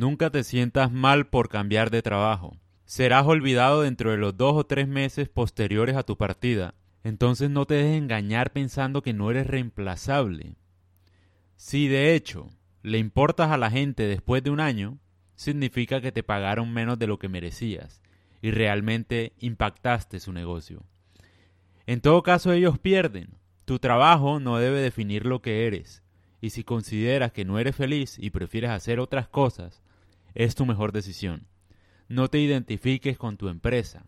Nunca te sientas mal por cambiar de trabajo. Serás olvidado dentro de los dos o tres meses posteriores a tu partida. Entonces no te dejes engañar pensando que no eres reemplazable. Si de hecho le importas a la gente después de un año, significa que te pagaron menos de lo que merecías y realmente impactaste su negocio. En todo caso ellos pierden. Tu trabajo no debe definir lo que eres, y si consideras que no eres feliz y prefieres hacer otras cosas, es tu mejor decisión. No te identifiques con tu empresa.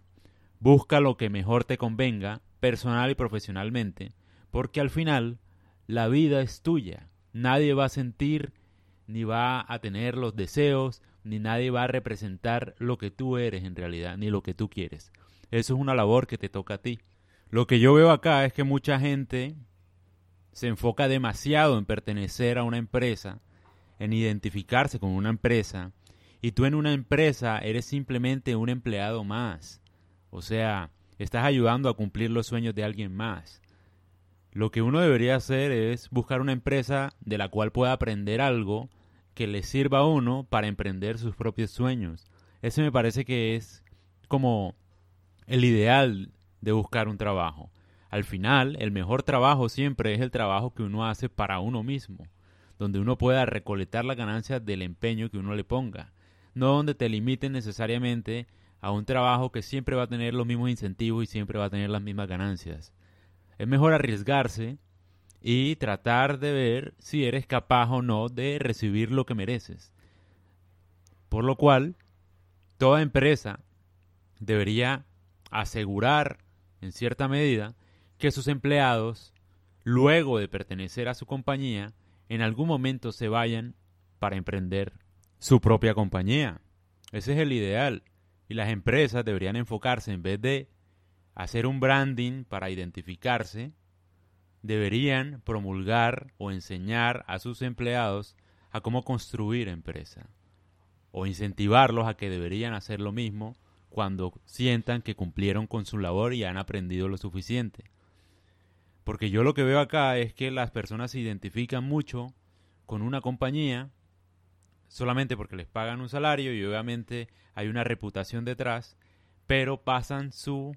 Busca lo que mejor te convenga, personal y profesionalmente, porque al final la vida es tuya. Nadie va a sentir ni va a tener los deseos, ni nadie va a representar lo que tú eres en realidad, ni lo que tú quieres. Eso es una labor que te toca a ti. Lo que yo veo acá es que mucha gente se enfoca demasiado en pertenecer a una empresa, en identificarse con una empresa, y tú en una empresa eres simplemente un empleado más. O sea, estás ayudando a cumplir los sueños de alguien más. Lo que uno debería hacer es buscar una empresa de la cual pueda aprender algo que le sirva a uno para emprender sus propios sueños. Ese me parece que es como el ideal de buscar un trabajo. Al final, el mejor trabajo siempre es el trabajo que uno hace para uno mismo, donde uno pueda recolectar las ganancias del empeño que uno le ponga, no donde te limiten necesariamente a un trabajo que siempre va a tener los mismos incentivos y siempre va a tener las mismas ganancias. Es mejor arriesgarse y tratar de ver si eres capaz o no de recibir lo que mereces. Por lo cual, toda empresa debería asegurar, en cierta medida, que sus empleados, luego de pertenecer a su compañía, en algún momento se vayan para emprender su propia compañía. Ese es el ideal. Y las empresas deberían enfocarse, en vez de hacer un branding para identificarse, deberían promulgar o enseñar a sus empleados a cómo construir empresa. O incentivarlos a que deberían hacer lo mismo cuando sientan que cumplieron con su labor y han aprendido lo suficiente. Porque yo lo que veo acá es que las personas se identifican mucho con una compañía solamente porque les pagan un salario y obviamente hay una reputación detrás, pero pasan su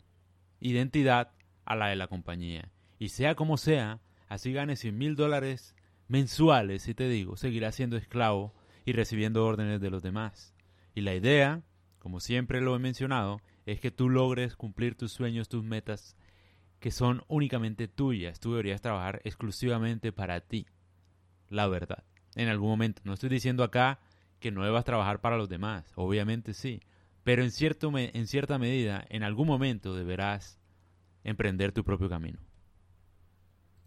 identidad a la de la compañía. Y sea como sea, así gane 100 mil dólares mensuales, si te digo, seguirá siendo esclavo y recibiendo órdenes de los demás. Y la idea, como siempre lo he mencionado, es que tú logres cumplir tus sueños, tus metas que son únicamente tuyas. Tú deberías trabajar exclusivamente para ti. La verdad. En algún momento. No estoy diciendo acá que no debas trabajar para los demás. Obviamente sí. Pero en, cierto en cierta medida, en algún momento deberás emprender tu propio camino.